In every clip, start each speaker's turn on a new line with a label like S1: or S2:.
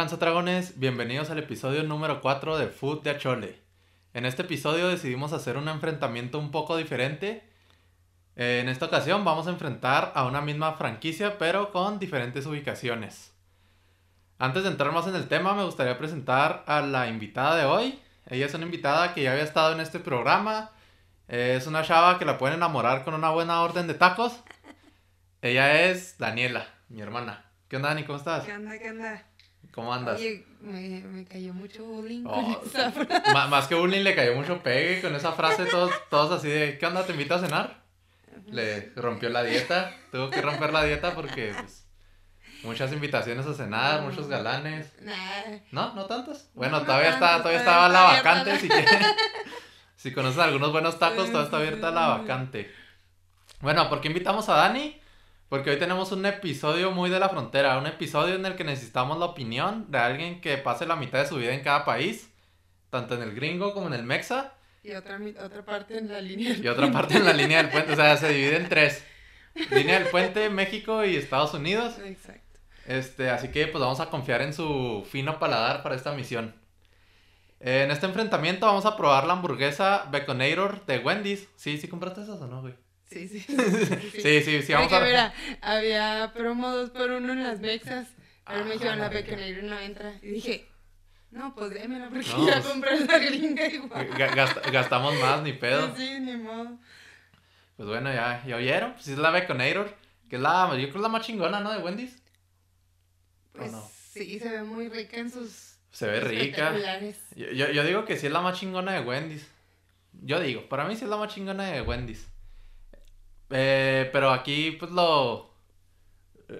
S1: ¿Qué tranza dragones? Bienvenidos al episodio número 4 de Food de Achole. En este episodio decidimos hacer un enfrentamiento un poco diferente. En esta ocasión vamos a enfrentar a una misma franquicia pero con diferentes ubicaciones. Antes de entrar más en el tema me gustaría presentar a la invitada de hoy. Ella es una invitada que ya había estado en este programa. Es una chava que la pueden enamorar con una buena orden de tacos. Ella es Daniela, mi hermana. ¿Qué onda, Dani? ¿Cómo estás?
S2: ¿Qué onda? ¿Qué onda?
S1: ¿Cómo andas?
S2: Oye, me, me cayó mucho bullying
S1: Oh,
S2: con esa frase.
S1: Más que bullying le cayó mucho pegue con esa frase, todos, todos así de, ¿qué onda? ¿Te invito a cenar? Le rompió la dieta, tuvo que romper la dieta porque pues, muchas invitaciones a cenar, muchos galanes.
S2: Nah.
S1: ¿No? ¿No tantos? Bueno,
S2: No,
S1: todavía está, todavía
S2: todavía
S1: estaba la vacante, si quieren. Si conocen algunos buenos tacos, todavía está abierta la vacante. Bueno, ¿por qué invitamos a Dani? Porque hoy tenemos un episodio muy de la frontera, un episodio en el que necesitamos la opinión de alguien que pase la mitad de su vida en cada país, tanto en el gringo como en el mexa,
S2: Y otra, otra parte en la línea.
S1: y otra parte en la línea del puente, o sea, se divide en tres. Línea del puente, México y Estados Unidos.
S2: Exacto.
S1: Este, así que pues vamos a confiar en su fino paladar para esta misión. En este enfrentamiento vamos a probar la hamburguesa Baconator de Wendy's. Sí, sí compraste esas o no, güey.
S2: Sí, sí.
S1: Sí, sí, sí, vamos
S2: Porque,
S1: a
S2: mira, había promo 2 por 1 en las Mexas. Pero me dijeron, la
S1: Ah,
S2: Baconator no entra. Y dije, no, pues démela porque
S1: No,
S2: ya
S1: pues-
S2: compré la gringa igual.
S1: Ga- gast- gastamos más, ni pedo.
S2: Sí, ni modo.
S1: Pues bueno, ya, ya oyeron. Pues es la Baconator, que es la, yo creo que es la más chingona, ¿no? De Wendy's.
S2: Pues
S1: no?
S2: sí, se ve muy rica en sus
S1: Se ve rica. Yo, yo, yo digo que sí es la más chingona de Wendy's. Yo digo, para mí sí es la más chingona de Wendy's. Eh, pero aquí, pues lo.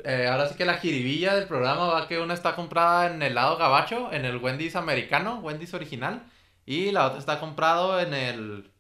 S1: eh, ahora sí que la jiribilla del programa va que una está comprada en el lado gabacho, en el Wendy's americano, Wendy's original. Y la otra está comprado en el.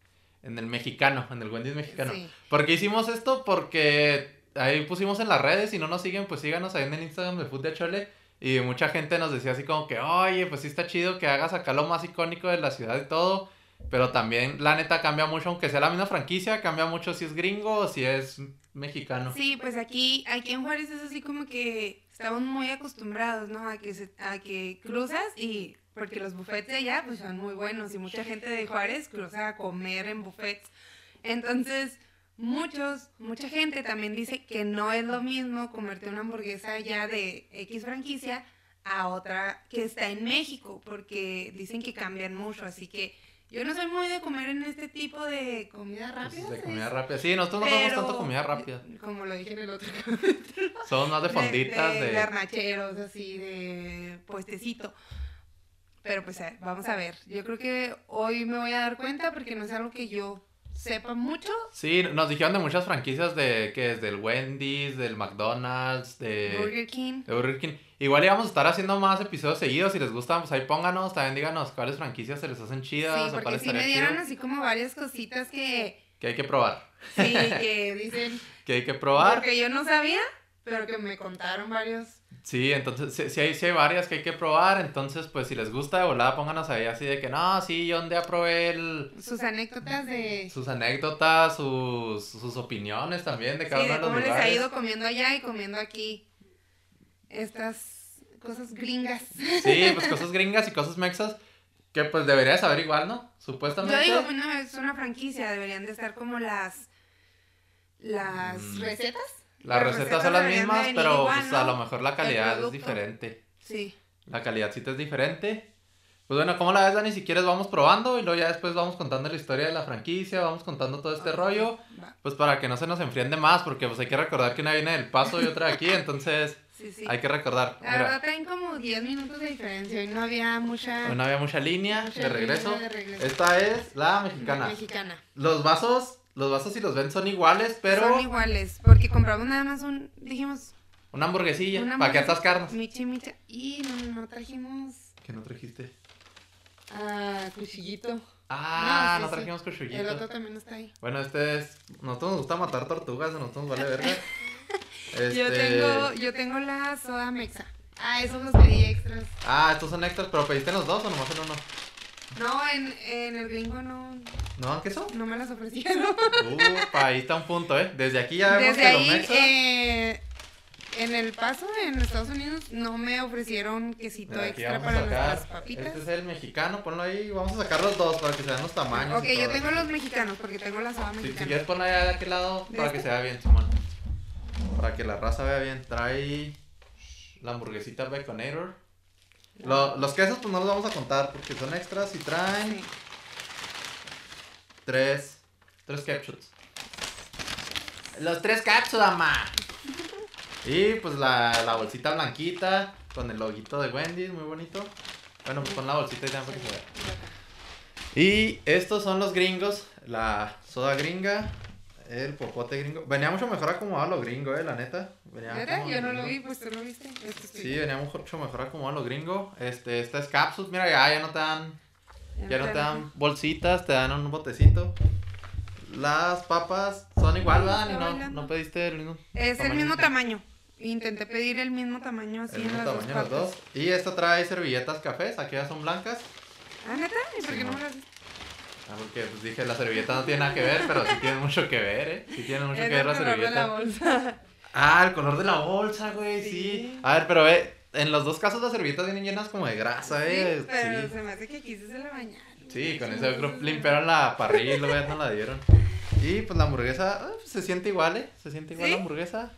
S1: En el mexicano, en el Wendy's mexicano.
S2: Sí.
S1: ¿Por qué hicimos esto? Porque ahí pusimos en las redes, si no nos siguen, pues síganos ahí en el Instagram de Food de Chole. Y mucha gente nos decía así como que, oye, pues sí está chido que hagas acá lo más icónico de la ciudad y todo. Pero también, la neta, cambia mucho, aunque sea la misma franquicia, cambia mucho si es gringo o si es mexicano.
S2: Sí, pues aquí, aquí en Juárez es así como que estamos muy acostumbrados, ¿no? A que, se- a que cruzas y porque los buffets de allá pues son muy buenos y mucha gente de Juárez cruza a comer en buffets. Entonces, muchos, mucha gente también dice que no es lo mismo comerte una hamburguesa ya de X franquicia a otra que está en México, porque dicen que cambian mucho, así que yo no soy muy de comer en este tipo de comida rápida.
S1: Pues, de
S2: ¿sí?
S1: comida rápida. Sí, nosotros no comemos tanto comida rápida.
S2: Como lo dije en el otro
S1: Somos más de fonditas,
S2: de,
S1: de...
S2: de garnacheros, así, de puestecito. Pero pues vamos a ver. Yo creo que hoy me voy a dar cuenta porque no es algo que yo sepa mucho.
S1: Sí, nos dijeron de muchas franquicias de que es del Wendy's, del McDonald's, de...
S2: Burger King.
S1: de Burger King. Igual íbamos a estar haciendo más episodios seguidos. Si les gustan, pues ahí pónganos. También díganos cuáles franquicias se les hacen chidas
S2: Sí,
S1: o
S2: porque
S1: cuáles
S2: sí me dieron
S1: chido
S2: así como varias cositas que,
S1: que hay que probar.
S2: sí, que dicen,
S1: Que hay que probar.
S2: porque yo no sabía, pero que me contaron varios.
S1: Sí, entonces sí, sí hay, sí hay varias que hay que probar. Entonces, pues si les gusta de volada, pónganos ahí así de que no, sí, yo un día probé el-
S2: Sus anécdotas de...
S1: sus anécdotas, sus, sus opiniones también de cada
S2: Sí,
S1: uno
S2: de
S1: de los
S2: cómo les ha
S1: lugares.
S2: ido comiendo allá y comiendo aquí. Estas cosas gringas.
S1: Sí, pues cosas gringas y cosas mexas que pues deberías saber igual, ¿no? Supuestamente.
S2: Yo digo, bueno, es una franquicia, deberían de estar como las las
S1: Mm.
S2: recetas.
S1: Las recetas son las mismas, pero
S2: igual,
S1: pues, a
S2: ¿no?
S1: lo mejor la calidad es diferente.
S2: Sí.
S1: La calidad sí es diferente. Pues bueno, ¿cómo la ves, Dani? Si quieres vamos probando y luego ya después vamos contando la historia de la franquicia, vamos contando todo este
S2: Ok,
S1: rollo,
S2: va.
S1: pues para que no se nos enfríen de más, porque pues hay que recordar que una viene del paso y otra de aquí, entonces
S2: Sí, sí.
S1: hay que recordar.
S2: La
S1: Mira,
S2: verdad traen como 10 minutos de diferencia y no había mucha
S1: hoy no había mucha línea
S2: mucha
S1: de regreso.
S2: línea de regreso.
S1: Esta es la mexicana.
S2: mexicana.
S1: Los vasos, los vasos si los ven son iguales, pero
S2: Son iguales, porque compramos nada más un, dijimos,
S1: una hamburguesilla,
S2: una
S1: para que atascarnos.
S2: micha micha, y no, no trajimos
S1: ¿Qué no trajiste?
S2: ah, cuchillito.
S1: Ah,
S2: No,
S1: no,
S2: sí, sí.
S1: trajimos cuchillito.
S2: El otro también está ahí.
S1: Bueno, este es. Nosotros nos gusta matar tortugas, nosotros nos vale verga. Este...
S2: Yo tengo, yo tengo la soda mexa. Ah, esos los pedí extras.
S1: Ah, estos son extras, pero pediste los dos o nomás en uno.
S2: No, en, en el gringo no,
S1: ¿No? ¿Qué son?
S2: no me las ofrecieron.
S1: Upa, ahí está un punto, ¿eh? Desde aquí ya vemos
S2: Desde
S1: que los
S2: ahí,
S1: mexas.
S2: eh, En el paso en Estados Unidos no me ofrecieron quesito
S1: Mira,
S2: extra para nuestras papitas.
S1: Este es el mexicano, ponlo ahí. Vamos a sacar los dos para que se vean los tamaños.
S2: Ok, yo tengo los mexicanos porque tengo la soda
S1: Si, si
S2: mexicana.
S1: quieres ponlo allá de aquel lado
S2: ¿De
S1: para que
S2: este?
S1: se vea bien, Simón. Para que la raza vea bien. Trae la hamburguesita Baconator. Lo- los quesos pues no los vamos a contar porque son extras y traen
S2: Sí.
S1: tres, tres capsules. Los tres cápsulas, ma. Y pues la, la bolsita blanquita con el loguito de Wendy's, muy bonito. Bueno, pues pon la bolsita y para que se vea. Y estos son los gringos, la soda gringa, el popote gringo. Venía mucho mejor acomodado lo gringo, eh, la neta. Como
S2: Yo no lo vi, pues tú lo viste. Este
S1: Sí, venía mucho mejor acomodado lo gringo. Este, esta es cápsulas, mira, ya, ya no te dan, ya no te dan bolsitas, te dan un botecito. Las papas son igual, ¿verdad? No, no pediste el mismo.
S2: Es el mismo tamaño. Intenté pedir el mismo tamaño así
S1: El
S2: en
S1: mismo
S2: las dos
S1: tamaño los dos. Y esta trae servilletas cafés, aquí ya son blancas.
S2: Ah, ¿neta? ¿Y por qué no me las
S1: Ah, porque pues dije, la servilleta no tiene nada que ver, pero sí tiene mucho que ver, ¿eh? Sí tiene mucho
S2: Es
S1: que ver la
S2: de
S1: servilleta.
S2: la bolsa.
S1: Ah, el color de la bolsa, güey, sí.
S2: Sí.
S1: A ver, pero ve, en los dos casos las servilletas vienen llenas como de grasa, eh.
S2: Sí, pero
S1: Sí,
S2: se me hace que aquí sí se la bañaron.
S1: Sí, con eso creo limpiaron la parrilla y luego ya no la dieron. Y pues la hamburguesa ah, pues, se siente igual, ¿eh? Se siente igual
S2: ¿Sí?
S1: la hamburguesa.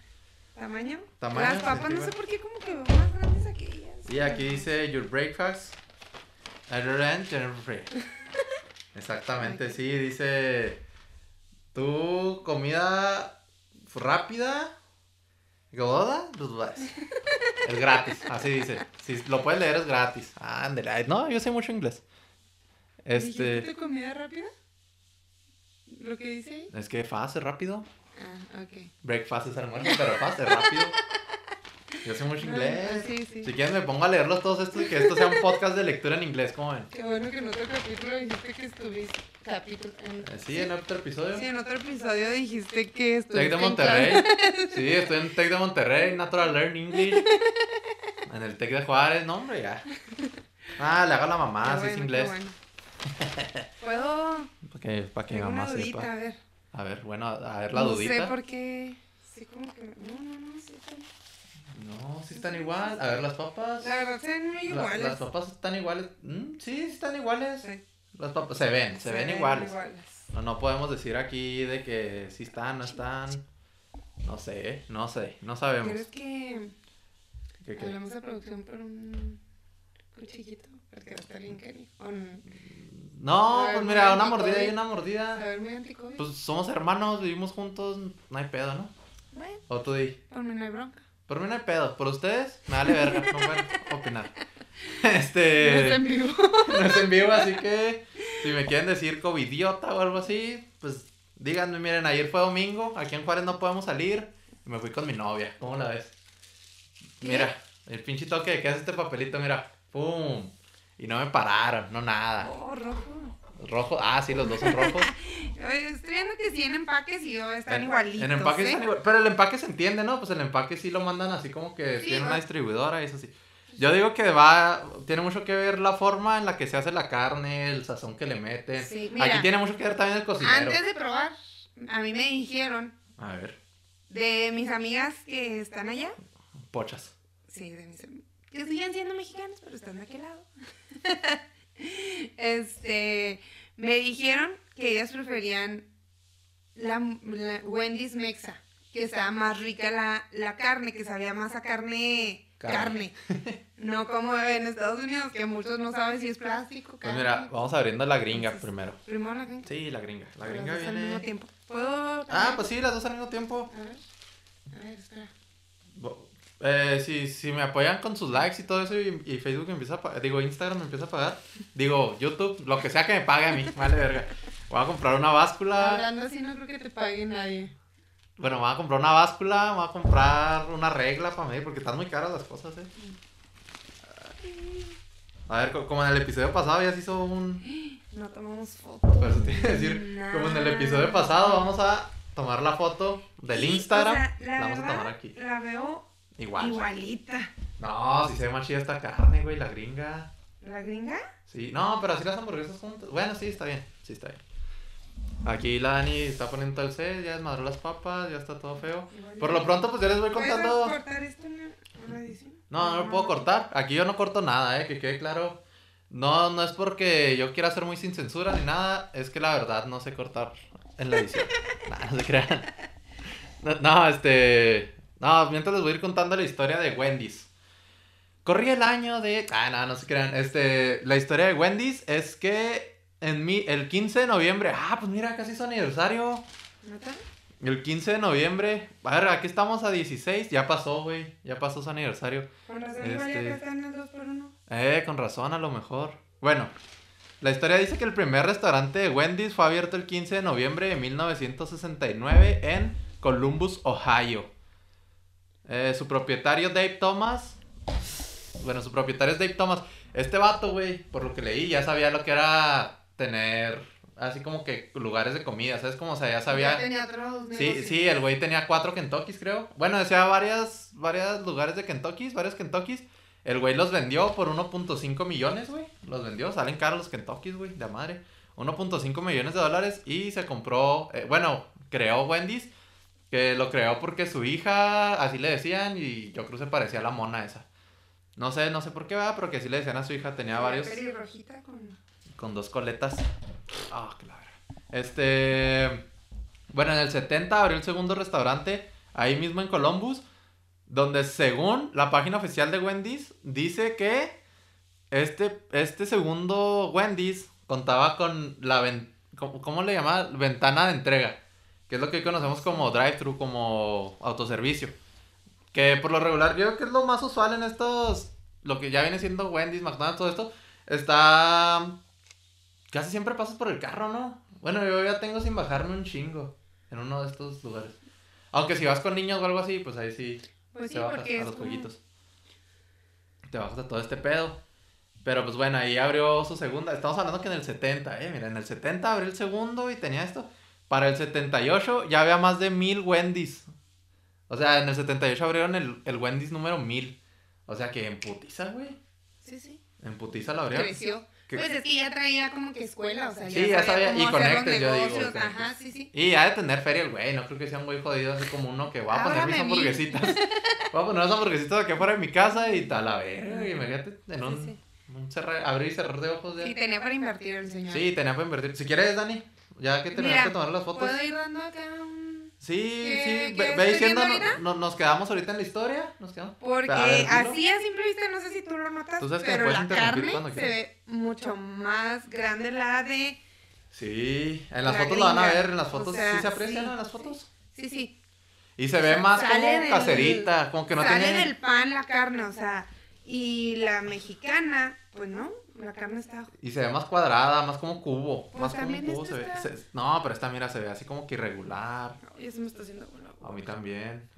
S2: ¿Tamaño?
S1: Tamaño,
S2: Las papas no sé por qué como que veo más grandes aquellas.
S1: Y aquí dice Your Breakfast. End, general free. Exactamente, sí, dice. Tu comida rápida. ¿Goda? Pues vas. Es gratis, así dice. Si lo puedes leer, es gratis. Ándale. No, yo sé mucho inglés.
S2: ¿Dijiste
S1: Este.
S2: comida rápida? ¿Lo que dice ahí?
S1: Es que fast es rápido.
S2: Ah, ok.
S1: Breakfast es almuerzo, pero fast es rápido. Yo sé mucho
S2: Ah,
S1: inglés.
S2: sí, sí.
S1: Si quieren me pongo a leerlos todos estos y que esto sea un podcast de lectura en inglés, ¿cómo ven?
S2: Qué bueno que en otro capítulo dijiste que estuviste. Capítulo. en-
S1: Eh, Sí, en otro episodio.
S2: Sí, en otro episodio dijiste que estuviste.
S1: Tec de Monterrey. Sí, estoy en Tec de Monterrey, Natural Learn English. En el Tec de Juárez, no, hombre, ya. Ah, le hago a la mamá,
S2: Qué
S1: si es
S2: bueno,
S1: inglés.
S2: bueno. Puedo.
S1: Para que, para que mamá
S2: una dudita,
S1: sepa.
S2: a ver.
S1: A ver, bueno, a ver la
S2: no
S1: dudita.
S2: sé por qué. Sí, como que. No, no, no. Sí, sí.
S1: No, sí están igual. A ver, las papas.
S2: La verdad, ven muy
S1: La-
S2: iguales.
S1: las papas están iguales. Mm, sí, están iguales.
S2: Sí,
S1: Las papas se ven, se, ven, iguales.
S2: iguales.
S1: No, no podemos decir aquí de que sí están, no están. No sé, no sé, no sabemos.
S2: ¿Quieres que
S1: ¿Qué, qué?
S2: hablemos de producción por un cuchillito? Porque va a estar bien cariño. O n-
S1: No,
S2: A ver,
S1: pues mira, una mordida y una
S2: A
S1: mordida.
S2: ver, muy anticovid.
S1: Pues somos hermanos, vivimos juntos, no hay pedo, ¿no?
S2: bueno,
S1: O tú di.
S2: por mí no hay bronca.
S1: Por mí no hay pedo, por ustedes me vale verga, no pueden opinar.
S2: No es
S1: Este,
S2: en vivo.
S1: no es en vivo, así que si me quieren decir covidiota o algo así, pues díganme, miren, ayer fue domingo, aquí en Juárez no podemos salir, y me fui con mi novia, ¿cómo la ves?
S2: ¿Qué?
S1: Mira, el pinche toque, ¿qué hace este papelito? Mira, pum, y no me pararon, no nada.
S2: Oh, rojo.
S1: Rojo, ah, sí, los dos son rojos.
S2: Estoy viendo que sí en empaques y yo están
S1: En-
S2: igualitos.
S1: En empaque
S2: ¿eh?
S1: están igual- Pero el empaque se entiende, ¿no? Pues el empaque sí lo mandan así como que
S2: Sí,
S1: tiene una
S2: ¿no?
S1: distribuidora y eso sí. Yo digo que va, tiene mucho que ver la forma en la que se hace la carne, el sazón que le meten.
S2: Sí, mira.
S1: Aquí tiene mucho que ver también el cocinero.
S2: Antes de probar, a mí me dijeron
S1: A ver,
S2: de mis amigas que están allá.
S1: pochas.
S2: Sí, de mis amigas. Que siguen siendo mexicanos, pero están de aquel lado. este, me dijeron que ellas preferían la, la Wendy's Mexa, que estaba más rica la, la carne, que sabía más a carne,
S1: Carne.
S2: No como en Estados Unidos, que muchos no saben si es plástico,
S1: Pues
S2: carne.
S1: mira, vamos abriendo la gringa
S2: Entonces,
S1: primero.
S2: Primero la gringa.
S1: Sí, la gringa. La gringa
S2: dos al mismo
S1: viene...
S2: tiempo. ¿Puedo?
S1: Ah, pues sí, las dos al mismo tiempo.
S2: A ver. A ver, espera.
S1: Bo- Eh, si, si me apoyan con sus likes y todo eso y, y Facebook me empieza a pagar, digo Instagram me empieza a pagar, digo YouTube, lo que sea que me pague a mí, vale verga. Voy a comprar una báscula,
S2: Hablando así no creo que te pague nadie.
S1: bueno, voy a comprar una báscula, voy a comprar una regla para medir porque están muy caras las cosas, eh. A ver, co- como en el episodio pasado ya se hizo un,
S2: No tomamos fotos.
S1: por eso te iba a decir, como en el episodio pasado vamos a tomar la foto del Instagram,
S2: O sea,
S1: la, vamos a tomar aquí,
S2: La veo
S1: igual.
S2: igualita.
S1: No, si se ve más chida esta carne, güey, la gringa.
S2: ¿La gringa?
S1: Sí, no, pero así las hamburguesas juntas. Bueno, sí, está bien. Sí, está bien. Aquí la Dani está poniendo el set, ya desmadró las papas, ya está todo feo. Por lo pronto, pues ya les voy contando.
S2: ¿Puedes cortar esto en la edición?
S1: No, no lo puedo cortar. Aquí yo no corto nada, eh, que quede claro. No, no es porque yo quiera ser muy sin censura ni nada, es que la verdad no sé cortar en la edición. nah, no se crean. No, no, este. No, mientras les voy a ir contando la historia de Wendy's. Corría el año de. Ah, no, no se crean. Este. La historia de Wendy's es que en mi, el 15 de noviembre. Ah, pues mira, casi es su aniversario.
S2: ¿Neta?
S1: El 15 de noviembre. A ver, aquí estamos a 16. Ya pasó, güey. Ya pasó su aniversario.
S2: Con razón,
S1: Este-
S2: que están en el 2 por 1
S1: Eh, con razón, a lo mejor. Bueno, la historia dice que el primer restaurante de Wendy's fue abierto el 15 de noviembre de 1969 en Columbus, Ohio. Eh, su propietario Dave Thomas. Bueno, su propietario es Dave Thomas. Este vato, güey, por lo que leí, ya sabía lo que era tener así como que lugares de comida, ¿sabes? Como o sea, ya sabía.
S2: Ya tenía otros
S1: Sí, sí, el güey tenía cuatro Kentuckys, creo. Bueno, decía varias, varias lugares de Kentuckys, varios Kentuckys. El güey los vendió por 1.5 millones, güey. Los vendió, salen caros los Kentuckys, güey, de madre. 1.5 millones de dólares y se compró, eh, bueno, creó Wendy's, que lo creó porque su hija, así le decían, y yo creo que se parecía a la mona esa. No sé, no sé por qué va, pero que así le decían a su hija, tenía varios
S2: pelirrojita con...
S1: con dos coletas. Ah, claro. Este. Bueno, en el 70 abrió el segundo restaurante, ahí mismo en Columbus, donde según la página oficial de Wendy's, dice que este, este segundo Wendy's contaba con la ven- ¿cómo, cómo le llama? Ventana de entrega, que es lo que hoy conocemos como drive-thru, como autoservicio. Que por lo regular, yo creo que es lo más usual en estos, lo que ya viene siendo Wendy's, McDonald's, todo esto, está... Casi siempre pasas por el carro, ¿no? Bueno, yo ya tengo sin bajarme un chingo en uno de estos lugares. Aunque si vas con niños o algo así, pues ahí sí
S2: Pues sí,
S1: te bajas
S2: porque
S1: a los
S2: como-
S1: jueguitos. Te bajas a todo este pedo. Pero pues bueno, ahí abrió su segunda. Estamos hablando que en el 70, eh. Mira, en el 70 abrió el segundo y tenía esto. Para el 78 ya había más de mil Wendy's. O sea, en el 78 abrieron el, el Wendy's número 1000. O sea que en putiza, güey.
S2: Sí, sí.
S1: En putiza lo abrieron.
S2: Creció.
S1: Que-
S2: Pues es que ya traía como que escuela, o sea,
S1: Sí, ya sabía,
S2: cómo
S1: y conectes, yo digo.
S2: Ajá, sí, sí.
S1: Y ha de tener feria el güey, no creo que sea un güey jodido así como uno que va a poner mis hamburguesitas. Voy a poner las hamburguesitas aquí afuera de mi casa y tal, a ver, imagínate en un,
S2: Sí,
S1: un cerrar, abrir y cerrar de ojos.
S2: Sí, tenía para invertir el señor.
S1: Sí, tenía para invertir. Si quieres, Dani, ya que terminaste
S2: Mira,
S1: de tomar las fotos.
S2: ¿Puedo ir dando acá un...?
S1: Sí,
S2: ¿Qué-
S1: sí, ve, ve diciendo, no- no- nos quedamos ahorita en la historia, nos quedamos.
S2: Porque
S1: ver,
S2: así a simple vista, no sé si tú lo notas,
S1: Tú sabes que me
S2: pero la carne se ve mucho más grande la de...
S1: Sí, en las
S2: La
S1: fotos lo van a
S2: gringa.
S1: ver, en las
S2: O
S1: fotos,
S2: sea,
S1: ¿sí se aprecian
S2: sí,
S1: en las fotos?
S2: Sí, sí.
S1: Y se ve más
S2: Sale
S1: como
S2: del-
S1: caserita, como que no
S2: Sale
S1: tiene...
S2: del pan la carne, o sea, y la mexicana, pues no, la carne está...
S1: Y se ve más cuadrada, más como cubo.
S2: Pues
S1: más como un cubo se ve.
S2: está-
S1: se- no, pero esta mira se ve así como que irregular.
S2: Oye, se me está haciendo.
S1: A mí también.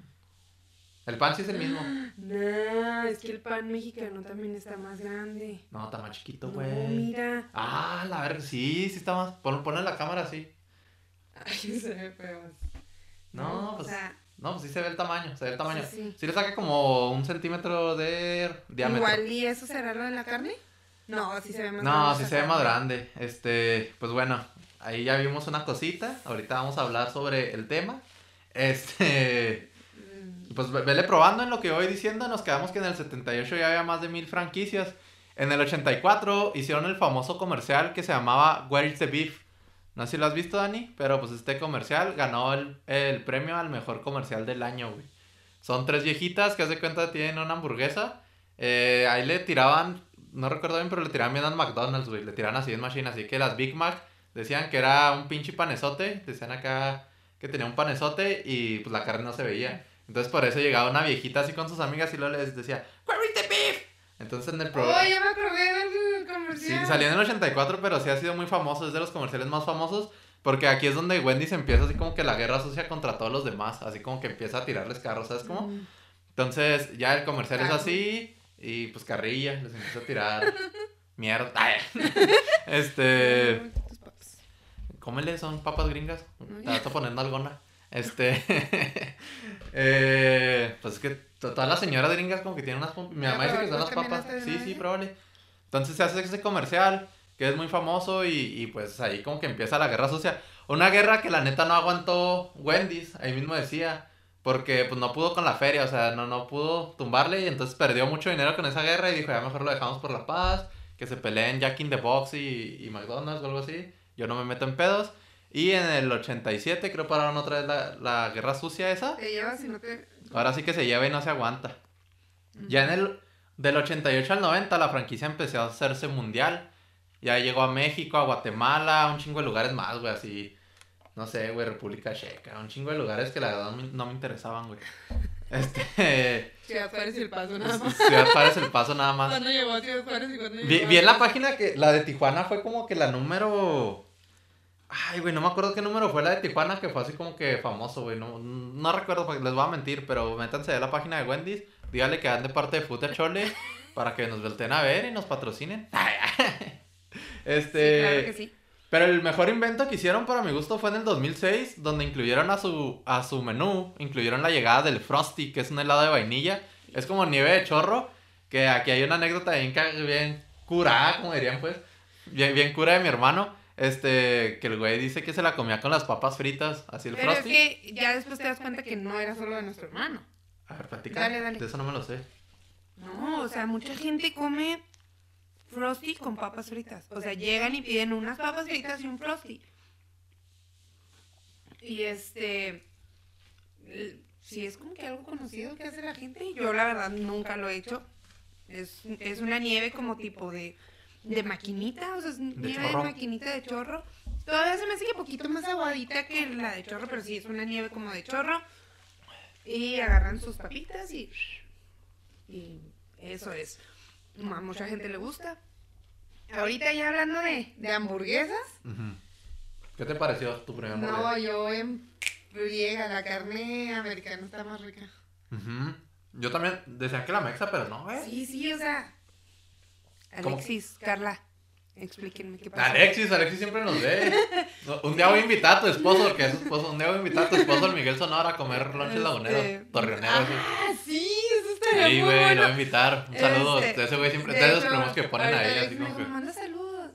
S1: El pan sí es el mismo.
S2: No, es que el pan mexicano también está más grande.
S1: No, está más chiquito,
S2: No,
S1: güey.
S2: mira.
S1: Ah, la ver, sí, sí está más. Pon, ponle la cámara así.
S2: Ay, se ve feo.
S1: No, pues.
S2: sea,
S1: No, pues sí se ve el tamaño, se ve el tamaño.
S2: Sí, sí.
S1: Sí le saca como un centímetro de diámetro.
S2: igual, ¿y eso será lo de la carne? No, sí se ve más
S1: No,
S2: grande
S1: sí
S2: esa
S1: se ve más grande. Este, pues bueno, ahí ya vimos una cosita. Ahorita vamos a hablar sobre el tema. Este,
S2: Mm,
S1: pues ve- vele probando en lo que voy diciendo. Nos quedamos que en el 78 ya había más de mil franquicias. En el 84 hicieron el famoso comercial que se llamaba Where is the Beef. No sé si lo has visto, Dani, pero pues este comercial ganó el, el premio al mejor comercial del año, güey. Son tres viejitas que hace cuenta tienen una hamburguesa. Eh, ahí le tiraban, no recuerdo bien, pero le tiraban bien al McDonald's, güey. Le tiraban así en machine. Así que las Big Mac decían que era un pinche panezote. Decían acá que tenía un panezote y pues la carne no se veía. Entonces por eso llegaba una viejita así con sus amigas y luego les decía, the beef? Entonces en el programa...
S2: Oh, ya me acordé del
S1: Sí,
S2: comercial.
S1: salió en el 84, pero sí ha sido muy famoso, es de los comerciales más famosos, porque aquí es donde Wendy se empieza así como que la guerra sucia contra todos los demás, así como que empieza a tirarles carros, ¿sabes cómo?
S2: Mm.
S1: Entonces ya el comercial es así, y pues carrilla, les empieza a tirar mierda. Este, cómele, son papas gringas, te vas a poner alguna. Este, eh, pues es que to- todas las señoras gringas como que tienen unas, mi mamá dice que son
S2: ¿tú
S1: las papas, sí, sí, probable. Entonces se hace ese comercial que es muy famoso y, y pues ahí como que empieza la guerra sucia. Una guerra que la neta no aguantó Wendy's, ahí mismo decía. Porque pues no pudo con la feria, o sea, no, no pudo tumbarle y entonces perdió mucho dinero con esa guerra y dijo, ya mejor lo dejamos por la paz, que se peleen Jack in the Box y, y McDonald's o algo así. Yo no me meto en pedos. Y en el 87 creo pararon otra vez la, la guerra sucia esa.
S2: Te llevas y no te...
S1: Ahora sí que se lleva y no se aguanta. Ya en el del 88 al 90 la franquicia empezó a hacerse mundial. Ya llegó a México, a Guatemala, a un chingo de lugares más, güey, así. No sé, güey, República Checa, un chingo de lugares que la verdad no me, no me interesaban, güey. Este.
S2: Ciudad Juárez y el paso nada más.
S1: Ciudad Juárez el paso nada más.
S2: ¿Cuándo llegó a Ciudad Juárez y cuándo llegó
S1: Vi, en la página que la de Tijuana fue como que la número. Ay, güey, no me acuerdo qué número fue la de Tijuana que fue así como que famoso, güey. No, no recuerdo, les voy a mentir, pero métanse a la página de Wendy's. Dígale que dan de parte de Fute Chole para que nos volteen a ver y nos patrocinen. Este.
S2: Sí, claro que sí.
S1: Pero el mejor invento que hicieron para mi gusto fue en el 2006, donde incluyeron a su, a su menú, incluyeron la llegada del Frosty, que es un helado de vainilla. Es como nieve de chorro, que aquí hay una anécdota bien, bien curada, como dirían pues, bien, bien cura de mi hermano, este, que el güey dice que se la comía con las papas fritas, así el
S2: Pero es
S1: Frosty.
S2: que ya después te das cuenta que no era solo de nuestro hermano.
S1: A ver, platica,
S2: Dale, dale.
S1: de eso no me lo sé.
S2: No, o sea, mucha gente come Frosty con papas fritas. O sea, llegan y piden unas papas fritas y un Frosty. Y este. Sí, es como que algo conocido que hace la gente. Yo, la verdad, nunca lo he hecho. Es, es una nieve como tipo de, de maquinita, o sea, es nieve de maquinita de chorro. Todavía se me hace que poquito más aguadita que la de chorro, pero sí es una nieve como de chorro. Y agarran sus papitas y y eso es. A mucha gente le gusta. Ahorita ya hablando de, de hamburguesas.
S1: ¿Qué te pareció tu primer
S2: No,
S1: hamburguesa?
S2: yo en friega, la carne americana está más rica.
S1: Yo también decía que la mexa, pero no, güey.
S2: Sí, sí, o sea.
S1: ¿Cómo?
S2: Alexis, Carla, explíquenme qué pasa.
S1: Alexis, Alexis siempre nos ve. No, Un día voy a invitar a tu esposo, porque es su esposo. Un día voy a invitar a tu esposo, el Miguel Sonora, a comer lonches
S2: Este,
S1: laguneros, torreoneros.
S2: Ah, sí,
S1: Sí, güey, lo
S2: bueno.
S1: voy a invitar. Un saludo.
S2: Este,
S1: Ese güey siempre,
S2: de
S1: esos primos que ponen ahí, así
S2: me
S1: como que.
S2: manda saludos.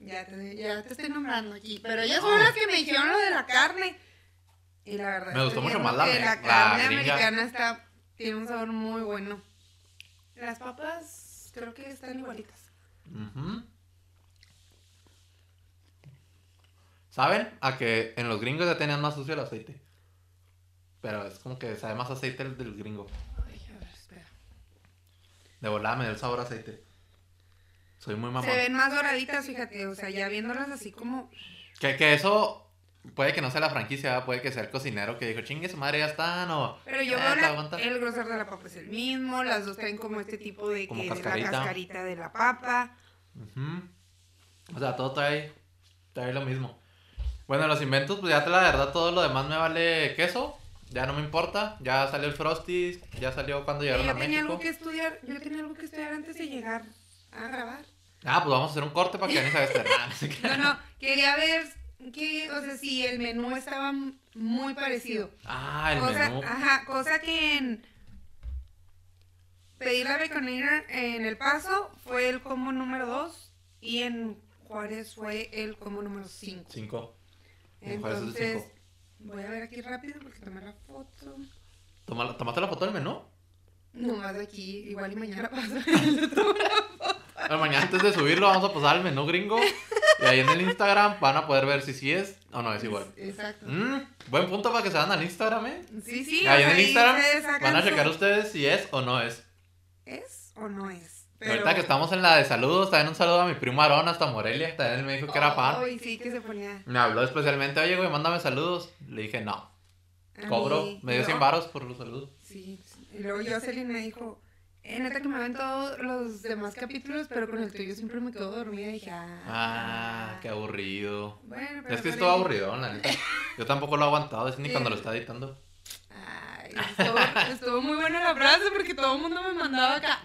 S2: Ya te, ya te estoy nombrando aquí. Pero ellas fueron las que me dijeron lo de la carne. Y la verdad.
S1: Me gustó mucho más la
S2: la
S1: la
S2: carne
S1: gringa.
S2: americana está, tiene un sabor muy bueno. Las papas creo que están igualitas.
S1: ¿Saben? A que en los gringos ya tenían más sucio el aceite. Pero es como que sabe más aceite el del gringo.
S2: Ay, a ver, espera.
S1: De volada me dio el sabor aceite. Soy muy mamón.
S2: Se ven más doraditas, fíjate. O sea, ya viéndolas así como.
S1: Que, que eso puede que no sea la franquicia, ¿verdad? puede que sea el cocinero que dijo, chingue su madre, ya están, o...
S2: Pero yo
S1: "Ah,
S2: veo
S1: te
S2: la-
S1: aguanta".
S2: el grosor de la papa es el mismo. Las dos traen como este tipo de,
S1: Como
S2: que, de la
S1: cascarita.
S2: cascarita de la papa.
S1: Ujú. O sea, todo trae, trae lo mismo. Bueno, los inventos, pues ya te la verdad, todo lo demás me vale queso. Ya no me importa. Ya salió el Frosty, ya salió cuando llegaron
S2: yo
S1: a
S2: tenía
S1: México.
S2: algo que estudiar, yo tenía algo que estudiar antes de llegar a grabar.
S1: Ah, pues vamos a hacer un corte para que Ani este. Ah, no.
S2: No, no, quería ver que, o sea, si el menú estaba muy parecido.
S1: Ah, el
S2: cosa,
S1: menú.
S2: Ajá, cosa que en pedir la baconera en El Paso fue el combo número 2 y en Juárez fue el combo número 5.
S1: Cinco. En Juárez es el
S2: Entonces,
S1: cinco.
S2: Voy a ver aquí rápido porque tomé la foto.
S1: Toma- ¿Tomaste la foto del menú?
S2: Nomás de aquí, igual y mañana paso.
S1: Bueno, mañana antes de subirlo vamos a pasar el menú gringo. Y ahí en el Instagram van a poder ver si sí es o no es igual.
S2: Exacto.
S1: Mm, buen punto para que se van al Instagram, ¿eh?
S2: Sí, sí.
S1: ahí en el Instagram van a checar ustedes si es o no es.
S2: ¿Es o no es?
S1: Y Ahorita que estamos en la de saludos, también un saludo a mi primo Aarón hasta Morelia. También él me dijo que era fan.
S2: Ay, sí, que se ponía.
S1: Me habló especialmente, oye, güey, mándame saludos. Le dije, no,
S2: a
S1: cobro.
S2: mí.
S1: Me dio
S2: Yo-
S1: 100 varos por los saludos.
S2: Sí. Y luego Jocelyn me dijo, eh, neta que me ven todos los demás capítulos, pero con el tuyo siempre me quedo dormida y dije, ah.
S1: Ah, qué aburrido.
S2: Bueno, pero
S1: Es que estuvo
S2: le-
S1: aburrido, la neta. Yo tampoco lo he aguantado, es ni cuando lo está editando.
S2: Ay, estuvo, estuvo muy buena la frase porque todo el mundo me mandaba acá.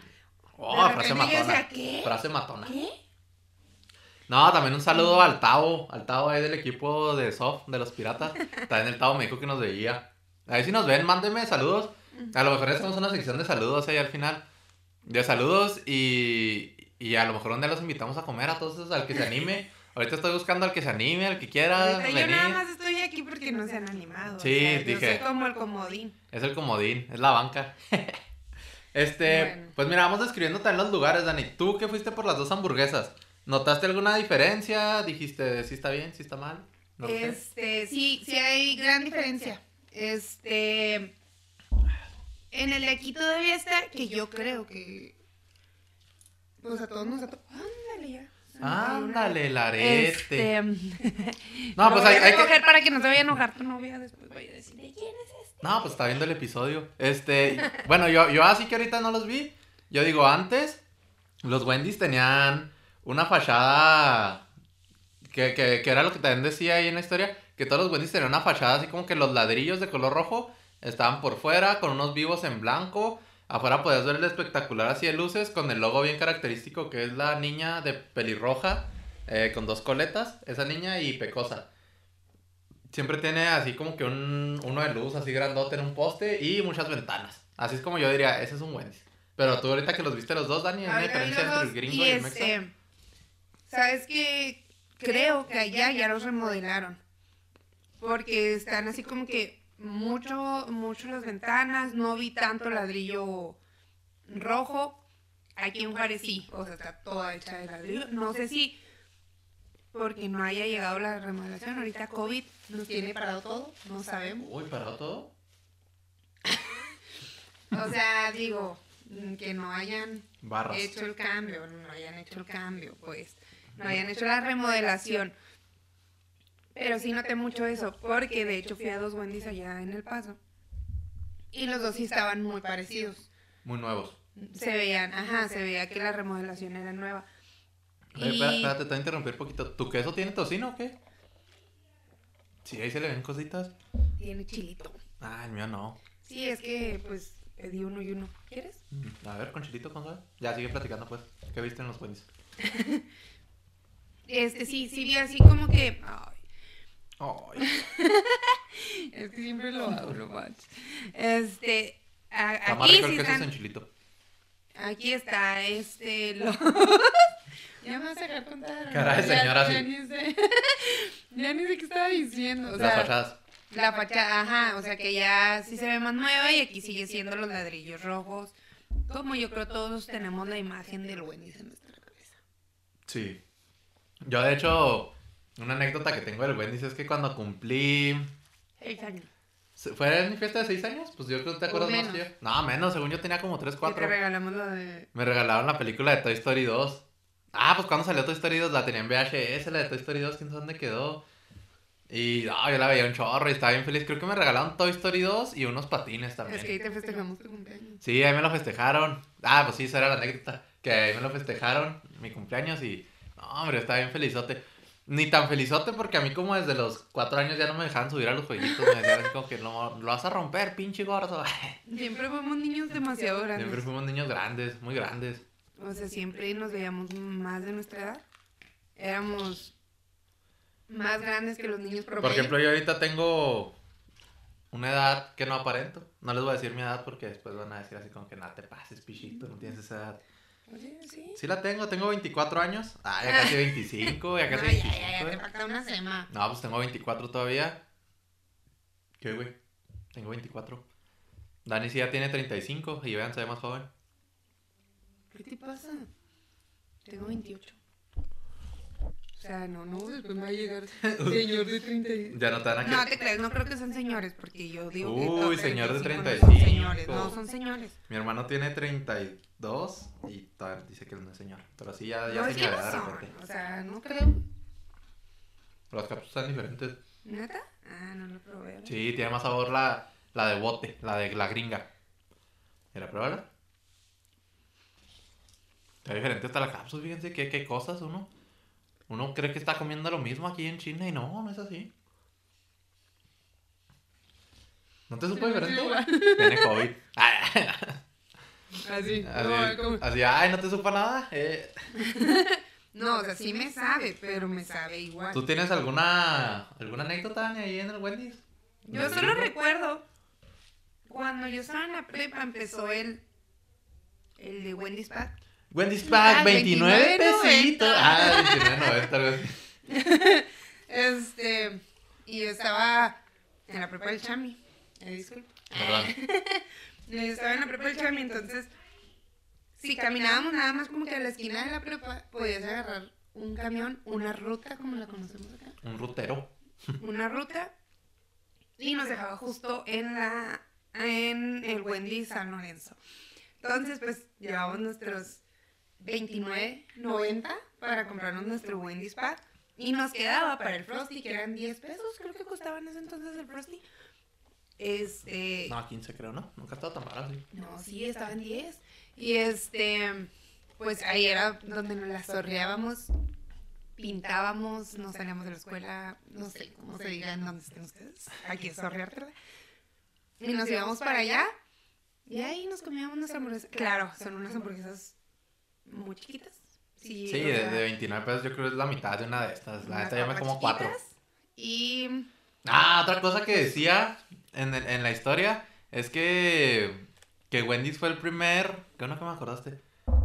S1: Oh, frase matona.
S2: decía, ¿qué?
S1: Frase matona.
S2: ¿Qué?
S1: No, también un saludo al Tavo, al Tavo ahí del equipo de Soft, de los piratas. También el Tavo me dijo que nos veía. Ahí si nos ven, mándenme saludos. A lo mejor hacemos una sección de saludos ahí al final. De saludos y, y a lo mejor un día los invitamos a comer a todos al que se anime. Ahorita estoy buscando al que se anime, al que quiera
S2: Ahorita
S1: venir.
S2: yo nada más estoy aquí porque no se han animado.
S1: Sí,
S2: o sea,
S1: dije.
S2: Yo soy como el comodín.
S1: Es el comodín, es la banca. Este,
S2: Bueno.
S1: pues mira, vamos describiendo también los lugares, Dani. Tú que fuiste por las dos hamburguesas, ¿notaste alguna diferencia? Dijiste, ¿sí está bien, sí está mal? No.
S2: Este, sí, sí hay gran diferencia. Este, en el de aquí todavía está, que yo creo que, pues a todos nos ha tocado. Ándale ya.
S1: Ándale, el arete.
S2: Este,
S1: No, pues hay, hay que...
S2: para que no se vaya a enojar tu novia después vaya a decir, ¿de quién es?
S1: No, pues está viendo el episodio. Este, bueno, yo, yo así que ahorita no los vi. Yo digo, antes, los Wendy's tenían una fachada que, que, que era lo que también decía ahí en la historia, que todos los Wendy's tenían una fachada así como que los ladrillos de color rojo estaban por fuera, con unos vivos en blanco. Afuera podías ver el espectacular así de luces, con el logo bien característico que es la niña de pelirroja, eh, con dos coletas, esa niña y pecosa. Siempre tiene así como que un, uno de luz así grandote en un poste y muchas ventanas. Así es como yo diría, ese es un Wendy's. Pero tú ahorita que los viste los dos, Dani, ¿hay una diferencia entre el gringo y,
S2: y
S1: el
S2: este, ¿Sabes qué? Creo que allá ya los remodelaron. Porque están así como que mucho, mucho las ventanas, no vi tanto ladrillo rojo. Aquí en Juárez sí, o sea, está toda hecha de ladrillo. No sé si porque no haya llegado la remodelación. Ahorita COVID nos tiene parado todo, no sabemos.
S1: Uy, ¿parado todo?
S2: O sea, digo, mm, que no hayan
S1: Barras.
S2: hecho el cambio, no hayan hecho el cambio, pues, no hayan hecho la remodelación. Pero sí noté mucho eso, porque de hecho fui a dos Wendy's allá en El Paso. Y los dos sí estaban muy parecidos.
S1: Muy nuevos.
S2: Se veían, ajá, se veía que la remodelación era nueva.
S1: Oye, espera- espérate, te voy a interrumpir un poquito. ¿Tu queso tiene tocino o qué? Sí, ahí se le ven cositas.
S2: Tiene chilito.
S1: Ah, el mío no.
S2: Sí, es que, pues, pedí uno y uno. ¿Quieres?
S1: Mm, A ver, con chilito, con sabe. Ya, sigue platicando, pues. ¿Qué viste en los Wendy's?
S2: Este, sí, sí vi así como que... Ay,
S1: Ay,
S2: es que siempre lo hago, lo macho. Este, a-
S1: está más
S2: aquí
S1: rico el
S2: sí
S1: queso
S2: están...
S1: en chilito.
S2: Aquí está, este, lo... ya me vas a dejar contar.
S1: Cara de
S2: Ya-
S1: señora,
S2: ya
S1: sí.
S2: ni sé, ya ni sé qué estaba diciendo. O
S1: Las
S2: sea,
S1: fachadas.
S2: la fachada, ajá, o sea que ya sí se ve más nueva y aquí sigue siendo los ladrillos rojos. Como yo creo todos tenemos la imagen del Wendy's en nuestra cabeza.
S1: Sí. Yo, de hecho, una anécdota que tengo del Wendy's es que cuando cumplí...
S2: Seis años.
S1: ¿Fue en mi fiesta de 6 años? Pues yo creo que te acuerdas más
S2: menos.
S1: yo. No, menos, según yo tenía como 3,
S2: Que
S1: 4.
S2: te regalamos lo de...
S1: Me regalaron la película de Toy Story 2. Ah, pues cuando salió Toy Story 2 la tenía en VHS, la de Toy Story 2, quién sabe dónde quedó. Y no, yo la veía un chorro y estaba bien feliz. Creo que me regalaron Toy Story 2 y unos patines también.
S2: Es que ahí te festejamos tu cumpleaños.
S1: Sí, ahí me lo festejaron. Ah, pues sí, esa era la anécdota. Que ahí me lo festejaron, mi cumpleaños y... No, hombre, estaba bien felizote. Ni tan felizote porque a mí como desde los 4 años ya no me dejaban subir a los jueguitos. Me decían así como que no, lo vas a romper, pinche gordo.
S2: Siempre fuimos niños demasiado grandes.
S1: Siempre fuimos niños grandes, muy grandes.
S2: O sea, siempre nos veíamos más de nuestra edad. Éramos más grandes que los niños promedio.
S1: Por ejemplo, yo ahorita tengo una edad que no aparento. No les voy a decir mi edad porque después van a decir así como que nada te pases, pichito, no tienes esa edad.
S2: Oye, sí.
S1: Sí la tengo, tengo 24 años. Ah, ya casi 25, ya casi
S2: No, ya,
S1: 25.
S2: ya, ya, te falta una sema.
S1: No, pues tengo 24 todavía. ¿Qué, güey? Tengo 24. Dani sí ya tiene 35 y vean, se ve más joven.
S2: ¿Qué te pasa? Tengo 28. O sea, no, no, después me va a llegar señor de 30 y...
S1: Ya no te van a
S2: No
S1: que...
S2: te crees, no creo que son señores, porque yo digo que...
S1: Uy, señor de
S2: 35 no son
S1: 35.
S2: señores, no, son señores.
S1: Mi hermano tiene 32 y todavía dice que no es señor. Pero sí, ya, ya
S2: no, que no
S1: señora de repente.
S2: o sea, no creo.
S1: Los capsos están diferentes.
S2: ¿Neta? Ah, no lo probé.
S1: Sí, tiene más sabor la, la de bote, la de la gringa. Mira, pruébala. Está diferente hasta la cápsula, fíjense que qué cosas uno. Uno cree que está comiendo lo mismo aquí en China y no, no es así. ¿No te supo
S2: Sí,
S1: diferente? Tiene COVID.
S2: Así,
S1: Así,
S2: no,
S1: así, ay, ¿no te supo nada? Eh,
S2: no, o sea, sí me sabe, pero me sabe igual.
S1: ¿Tú tienes alguna alguna anécdota Dani, ahí en el Wendy's?
S2: Yo
S1: ¿Del
S2: solo recuerdo cuando yo estaba en la prepa empezó el el de Wendy's Pack.
S1: Wendy's Pack,
S2: Ah,
S1: 29
S2: 29.90.
S1: pesitos. Ah, 29.90, algo así.
S2: este, y yo estaba en la prepa del Chami. Eh, disculpa.
S1: Perdón.
S2: Yo estaba en la prepa del Chami, entonces, si caminábamos nada más como que a la esquina de la prepa, podías agarrar un camión, una ruta, como la conocemos acá,
S1: Un rutero.
S2: una ruta, y nos dejaba justo en la, en el Wendy San Lorenzo. Entonces, pues, llevábamos nuestros 29.90 para comprarnos nuestro Wendy's Pack. Y nos quedaba para el Frosty, que eran 10 pesos, creo que costaban en ese entonces el Frosty. Este.
S1: No, 15 creo, ¿no? Nunca ha estado tan barato.
S2: No, sí, estaba en 10. Y este, pues ahí era donde nos las sorreábamos, pintábamos, nos salíamos de la escuela, no sé cómo se diga en donde estén ustedes, aquí es sorreártela. Y nos íbamos para allá y ahí nos comíamos nuestra hamburguesa. Claro, son unas hamburguesas muy chiquitas. Sí,
S1: Sí, de, de 29 pesos yo creo que es la mitad de una de estas. La neta yo me como cuatro.
S2: Y
S1: Ah, otra cosa que decía en, el- en la historia es que, que Wendy's fue el primer. ¿Qué no que me acordaste?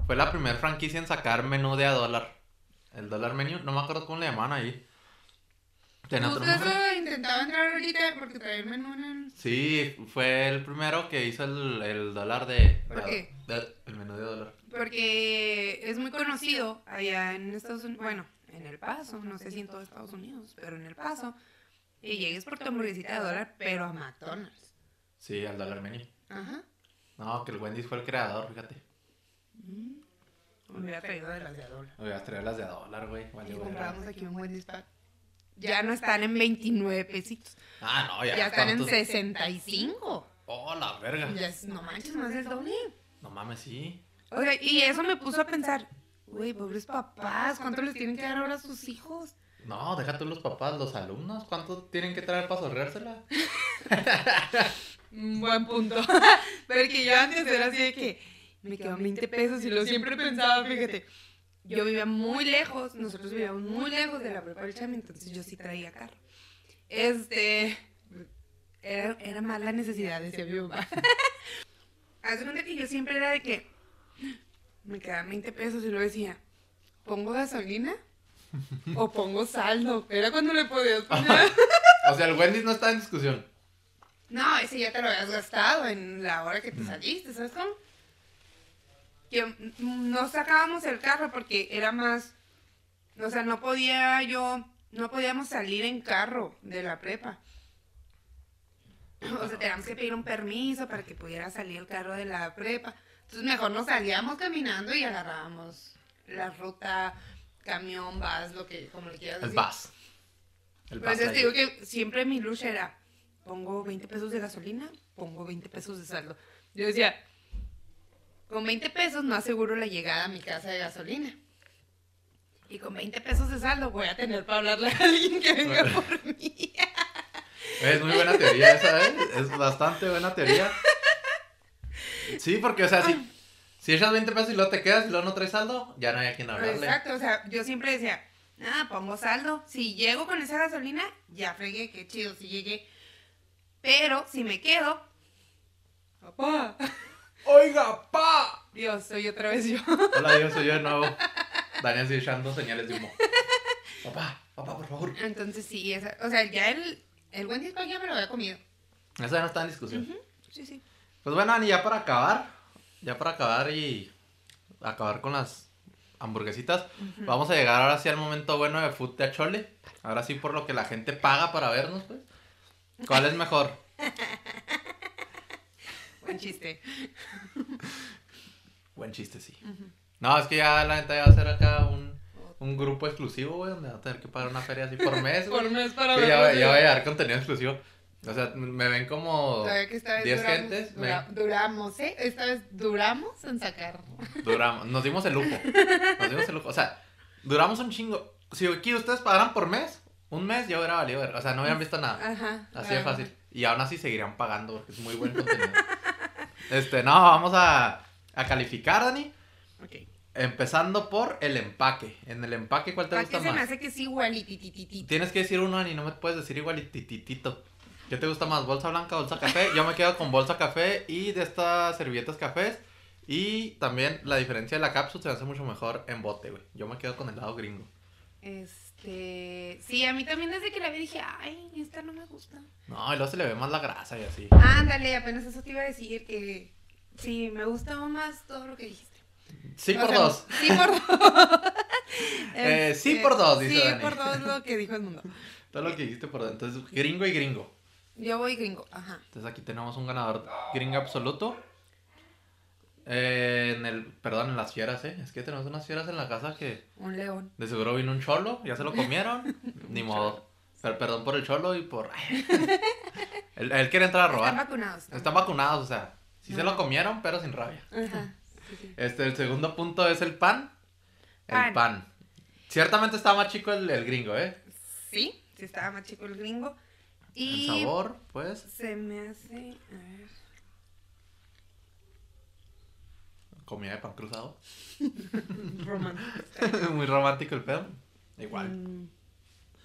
S1: Fue la primer franquicia en sacar menú de a dólar. El dólar menu, no me acuerdo cómo le llamaban ahí. ¿Tenía otro nombre?
S2: Intentaba entrar ahorita porque traía el menú en el...
S1: Sí, fue el primero que hizo el, el dólar de.
S2: ¿Por qué?
S1: de- el menú de dólar.
S2: Porque es muy conocido allá en Estados Unidos, bueno, en El Paso, no sé si en todo Estados Unidos, pero en El Paso, y llegues por tu hamburguesita de dólar, pero a McDonald's.
S1: Sí, al dólar menu.
S2: Ajá.
S1: No, que el Wendy's fue el creador, fíjate.
S2: Me hubiera traído de las de a dólar.
S1: Hubieras traído las de a dólar, güey.
S2: Y compramos aquí un Wendy's Pack. Ya no están en 29 pesitos,
S1: Ah, no, ya.
S2: ya están en
S1: ¿cuántos?
S2: 65.
S1: Oh, la verga.
S2: Ya es, no manches, más del doble.
S1: No mames, sí.
S2: O sea, y eso me puso a pensar, güey, pobres papás, ¿cuánto les tienen que dar ahora a sus hijos?
S1: No, deja tú los papás, los alumnos. ¿Cuánto tienen que traer para sorreársela?
S2: Un buen punto. Porque yo antes era así de que me quedan 20 pesos y lo siempre pensaba, fíjate. Yo vivía muy lejos, nosotros vivíamos muy lejos de la prepa del Chami, entonces yo sí traía carro. Este. Era, era más la necesidad, decía mi mamá. Haz de cuenta que yo siempre era de que me quedaban 20 pesos y luego decía, ¿pongo gasolina? ¿O pongo saldo? Era cuando le podías poner.
S1: O sea, el Wendy's no está en discusión.
S2: No, ese ya te lo habías gastado en la hora que te saliste, ¿sabes cómo? Que no sacábamos el carro porque era más, o sea, no podía yo, no podíamos salir en carro de la prepa. O sea, teníamos que pedir un permiso para que pudiera salir el carro de la prepa. Entonces mejor nos salíamos caminando y agarrábamos la ruta, camión, bus, lo que, como le quieras
S1: El
S2: decir.
S1: bus. El bus
S2: yo te
S1: ahí.
S2: digo que siempre mi lucha era, pongo 20 pesos de gasolina, pongo 20 pesos de saldo. Yo decía, con 20 pesos no aseguro la llegada a mi casa de gasolina. Y con 20 pesos de saldo voy a tener para hablarle a alguien que venga por mí.
S1: Es muy buena teoría esa, ¿eh? Es bastante buena teoría. Sí, porque, o sea, si, si echas 20 pesos y luego te quedas y luego no traes saldo, ya no hay a quien hablarle.
S2: Exacto, o sea, yo siempre decía, ah, pongo saldo. Si llego con esa gasolina, ya fregué, qué chido, si llegué. Pero si me quedo, papá,
S1: ¡Oiga, pa!
S2: Dios, soy otra vez yo.
S1: Hola, yo soy yo de nuevo. Daniel sigue echando señales de humo. Papá, papá, por favor.
S2: Entonces sí, esa, o sea, ya el, el Wendy's Pack ya me lo había comido.
S1: Eso ya no está en discusión.
S2: Sí, sí.
S1: Pues bueno, Ani, ya para acabar, ya para acabar y acabar con las hamburguesitas, vamos a llegar ahora sí al momento bueno de Food de Achole. Ahora sí por lo que la gente paga para vernos, pues. ¿Cuál es mejor?
S2: Buen chiste.
S1: Buen chiste, sí. No, es que ya la neta ya va a ser acá un, un grupo exclusivo, güey, donde va a tener que pagar una feria así por mes, güey.
S2: Por mes para ver.
S1: ya, ya voy a dar contenido exclusivo. O sea, me ven como
S2: Todavía que esta vez
S1: 10
S2: duramos,
S1: gentes.
S2: dura-
S1: me-
S2: duramos, ¿eh? Esta vez duramos en sacar.
S1: Duramos, nos dimos el lujo. Nos dimos el lujo. O sea, duramos un chingo. Si aquí ustedes pagaran por mes, un mes ya hubiera valido ver. O sea, no hubieran visto nada.
S2: Ajá.
S1: Así de fácil. Y aún así seguirían pagando porque es muy buen contenido. Este, no, vamos a, a calificar, Dani.
S2: Ok.
S1: Empezando por el empaque. En el empaque, ¿cuál te
S2: ¿Para qué
S1: gusta
S2: se me
S1: más?
S2: hace que es igual y titititito?
S1: Tienes que decir uno, Dani, no me puedes decir igual y tititito. ¿Qué te gusta más? ¿Bolsa blanca, bolsa café? Yo me quedo con bolsa café y de estas servilletas cafés. Y también la diferencia de la cápsula se hace mucho mejor en bote, güey. Yo me quedo con el lado gringo.
S2: Este, sí, a mí también desde que la vi dije, ay, esta no me gusta.
S1: No, y luego se le ve más la grasa y así.
S2: Ándale, apenas eso te iba a decir que sí, me gustó más todo lo que dijiste.
S1: Sí
S2: O
S1: por
S2: sea,
S1: dos.
S2: Sí por dos.
S1: Eh, sí
S2: Este,
S1: por dos, dice
S2: Sí
S1: Dani.
S2: por dos lo que dijo el mundo.
S1: Todo lo que dijiste por dos. Entonces, gringo y gringo.
S2: Yo voy gringo, ajá.
S1: Entonces aquí tenemos un ganador gringo absoluto. Eh, en el, perdón, en las fieras, ¿eh? Es que tenemos unas fieras en la casa que
S2: Un león.
S1: de seguro vino un cholo, ya se lo comieron, ni modo. Pero perdón por el cholo y por... él, él quiere entrar a
S2: Están
S1: robar.
S2: vacunados.
S1: Están vacunados, o sea, sí se lo comieron, pero sin rabia.
S2: Ajá. sí, sí.
S1: Este, el segundo punto es el pan. El
S2: Pan.
S1: Ciertamente está más chico el, el gringo, ¿eh?
S2: Sí, sí estaba más chico el gringo.
S1: El
S2: Y
S1: sabor, pues,
S2: se me hace. A ver.
S1: Comida de pan cruzado.
S2: Romántico.
S1: Muy romántico el pedo. Igual.
S2: Mm,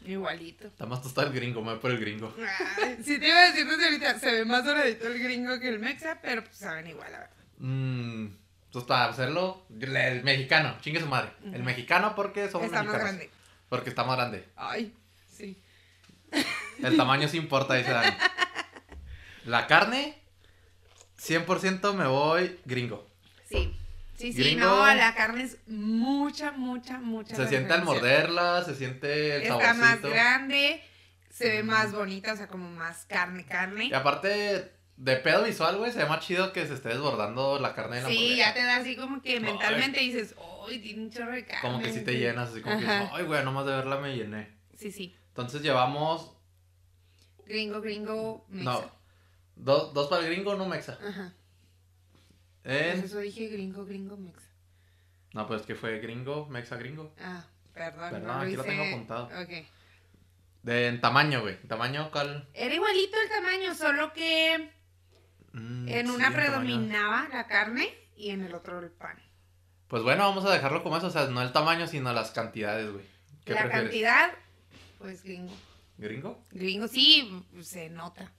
S2: igualito.
S1: Está más tostado el gringo, me voy por el gringo.
S2: Ay, sí te iba a decir desde ahorita, se ve más doradito el gringo que el mexa, pero pues saben igual, la verdad.
S1: Mmm. Entonces, para hacerlo, el mexicano, chingue su madre. El mexicano porque somos
S2: Está más grande.
S1: Porque está más grande.
S2: Ay, sí.
S1: El tamaño sí importa, dice Dani. La carne, 100% me voy gringo.
S2: Sí. Sí, sí,
S1: Gringo.
S2: no, la carne es mucha, mucha, mucha.
S1: Se siente al morderla, se siente el
S2: Está
S1: saborcito.
S2: más grande, se ve más bonita, o sea, como más carne, carne.
S1: Y aparte, de pedo visual, güey, se ve más chido que se esté desbordando la carne de la
S2: Sí,
S1: hamburguesa.
S2: ya te da así como que mentalmente dices, ¡ay, tiene un chorro de carne!
S1: Como que si te llenas, así como que,
S2: Ajá.
S1: ay, güey, nomás de verla me llené.
S2: Sí, sí.
S1: Entonces llevamos,
S2: Gringo, gringo, mexa.
S1: no, dos, dos para el gringo, no mexa.
S2: Ajá.
S1: En,
S2: eso dije gringo, gringo, mexa.
S1: no, pues que fue gringo, mexa gringo.
S2: Ah, perdón.
S1: Perdón,
S2: no
S1: aquí lo
S2: hice-
S1: tengo apuntado.
S2: Ok.
S1: De, en tamaño, güey. Tamaño, ¿cuál?
S2: Era igualito el tamaño, solo que
S1: Mm,
S2: en
S1: sí,
S2: una
S1: tamaño.
S2: predominaba la carne y en el otro el pan.
S1: Pues bueno, vamos a dejarlo como eso, o sea, no el tamaño, sino las cantidades, güey. ¿Qué
S2: La
S1: prefieres?
S2: cantidad, pues gringo.
S1: ¿Gringo?
S2: Gringo sí, se nota.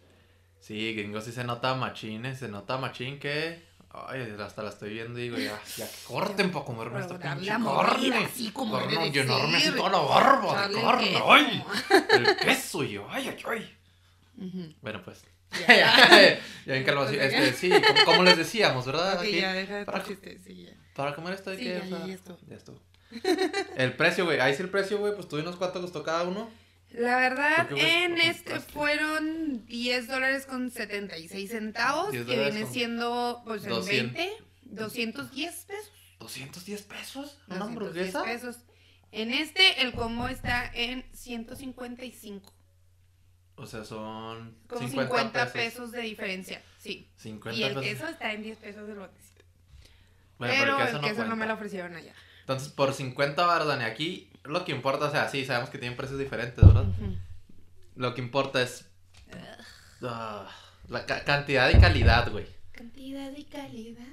S1: Sí, gringo sí se nota machín, eh, se nota machín que... Ay, hasta la estoy viendo y digo, ya, ya corten para comerme esta pinche carne.
S2: así como de
S1: así toda la barba de carne, ay, el queso y yo, ay, ay. Bueno, pues,
S2: Ya.
S1: este, sí, como, como les decíamos, ¿verdad? Aquí,
S2: ya, deja de
S1: para-
S2: tu chiste, sí, ya.
S1: Para comer esto hay
S2: Sí,
S1: que...
S2: ya,
S1: o sea,
S2: ya, ya estuvo.
S1: ya estuvo. El precio, güey, ahí sí el precio, güey, pues tú dinos cuánto costó cada uno.
S2: La verdad, en este fueron 10 dólares con 76 centavos,
S1: 10
S2: que viene siendo, pues, en
S1: 200.
S2: 20, 210 pesos.
S1: 210 pesos, una
S2: 210
S1: hamburguesa.
S2: pesos. En este, el combo está en 155.
S1: O sea, son
S2: Como
S1: 50,
S2: 50,
S1: pesos.
S2: pesos. de diferencia, sí.
S1: 50
S2: Y el
S1: pesos.
S2: queso está en 10 pesos del botecito.
S1: Bueno,
S2: pero
S1: el
S2: el
S1: queso,
S2: queso,
S1: no,
S2: no, me lo ofrecieron allá.
S1: Entonces, por 50 baros, Dani, aquí lo que importa, o sea, sí, sabemos que tienen precios diferentes, ¿verdad? Lo que importa es ah, la ca- cantidad y calidad, güey.
S2: Cantidad y calidad.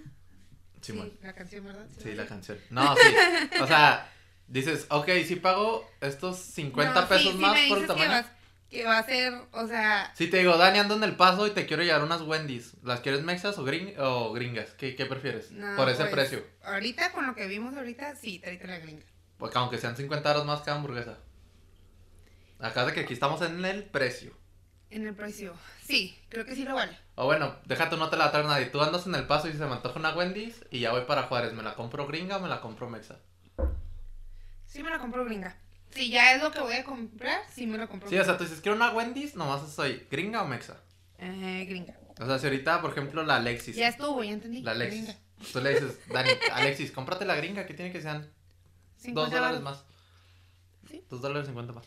S1: Simón.
S2: Sí, la canción, ¿verdad?
S1: Sí, la canción. No, sí. O sea, dices, ok, si pago estos 50
S2: No,
S1: pesos
S2: sí, sí
S1: más
S2: me
S1: por el tamaño.
S2: vas- que va a ser, o sea,
S1: Si te digo, Dani, ando en el paso y te quiero llevar unas Wendy's. ¿Las quieres mexas o, gring o gringas? ¿Qué, qué prefieres?
S2: no,
S1: por ese
S2: pues,
S1: precio.
S2: Ahorita, con lo que vimos ahorita, sí, tráete la gringa.
S1: Porque aunque sean 50 euros más cada hamburguesa. Acá de que aquí estamos en el precio.
S2: En el precio. Sí, creo que sí lo vale.
S1: O bueno, déjate, no te la traer nadie. Tú andas en el paso y se me antoja una Wendy's y ya voy para Juárez. ¿Me la compro gringa o me la compro mexa?
S2: Sí me la compro gringa. Si ya es lo que voy a comprar, sí me la compro
S1: Sí, o sea, tú dices, quiero una Wendy's, nomás soy gringa o mexa.
S2: Eh, gringa.
S1: O sea, si ahorita, por ejemplo, la Alexis.
S2: Ya estuvo, ya entendí.
S1: La Alexis.
S2: Gringa.
S1: Tú le dices, Dani, Alexis, cómprate la gringa, que tiene que sean
S2: 50
S1: dos dólares más.
S2: Sí.
S1: Dos dólares cincuenta más.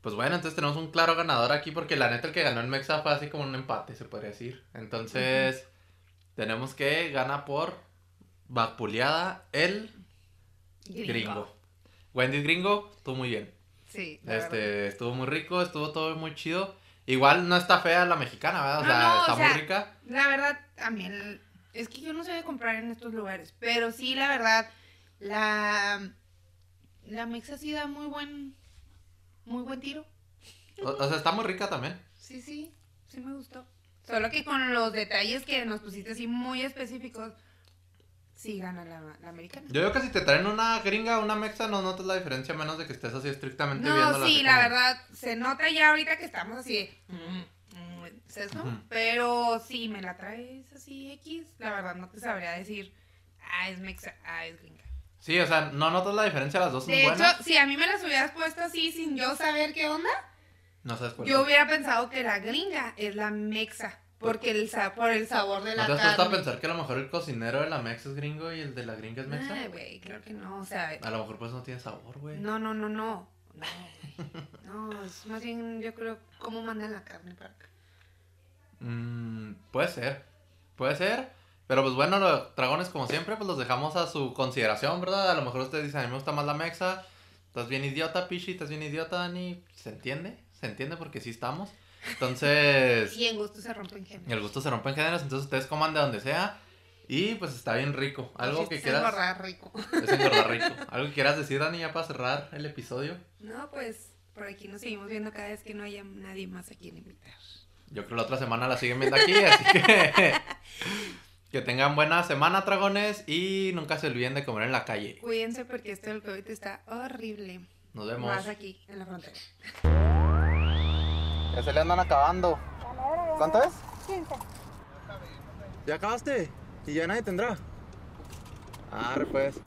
S1: Pues bueno, entonces tenemos un claro ganador aquí porque la neta el que ganó el Mexa fue así como un empate, se podría decir. Entonces, tenemos que gana por vapuleada el gringo. Wendy's gringo, estuvo muy bien.
S2: Sí, verdad.
S1: Este, estuvo muy rico, estuvo todo muy chido. Igual no está fea la mexicana, ¿verdad? O
S2: No,
S1: sea,
S2: no, o
S1: está
S2: sea,
S1: muy rica.
S2: La verdad, también. Es que yo no sé de comprar en estos lugares. Pero sí, la verdad, la. La mexa sí da muy buen. Muy buen tiro.
S1: O, o sea, está muy rica también.
S2: Sí, sí. Sí me gustó. Solo que con los detalles que nos pusiste así muy específicos. sí gana la, la americana.
S1: Yo digo que si te traen una gringa o una mexa, no notas la diferencia, menos de que estés así estrictamente viendo
S2: No, sí, la verdad, se nota ya ahorita que estamos así de... mm, mm. Pero si me la traes así X, la verdad no te sabría decir, ah, es mexa, ah, es gringa.
S1: Sí, o sea, no notas la diferencia, las dos son
S2: De hecho,
S1: buenas.
S2: si a mí me las hubieras puesto así sin yo saber qué onda,
S1: No sabes
S2: yo hubiera pensado que la gringa es la mexa. Porque el, sa- por el sabor de
S1: ¿No
S2: la
S1: te has
S2: carne.
S1: pensar que a lo mejor el cocinero de la mexa es gringo y el de la gringa es mexa?
S2: Ay, güey, claro que no, o sea,
S1: A lo mejor pues no tiene sabor, güey.
S2: no, no, no, no. No, no, es más bien yo creo cómo mandan la carne para acá.
S1: Mm, puede ser, puede ser. Pero pues bueno, los dragones como siempre, pues los dejamos a su consideración, ¿verdad? A lo mejor ustedes dicen, a mí me gusta más la mexa. Estás bien idiota, Pichi, estás bien idiota, Dani. ¿Se entiende? ¿Se entiende? Porque sí estamos. Entonces,
S2: Y en gusto se rompen géneros.
S1: el gusto se rompe en géneros, entonces ustedes coman de donde sea. Y pues está bien rico. Algo que quieras...
S2: engordar rico.
S1: Es engordar rico. Algo que quieras decir, Dani, ya para cerrar el episodio.
S2: No, pues por aquí nos seguimos viendo cada vez que no haya nadie más a quien invitar.
S1: Yo creo que la otra semana la siguen viendo aquí, así que que tengan buena semana, dragones, y nunca se olviden de comer en la calle.
S2: Cuídense porque esto del COVID está horrible.
S1: Nos vemos.
S2: Más aquí, en la frontera.
S1: Ya se le andan acabando. ¿Cuánto es?
S3: 15.
S1: ¿Ya acabaste? ¿Y ya nadie tendrá? Ah, pues.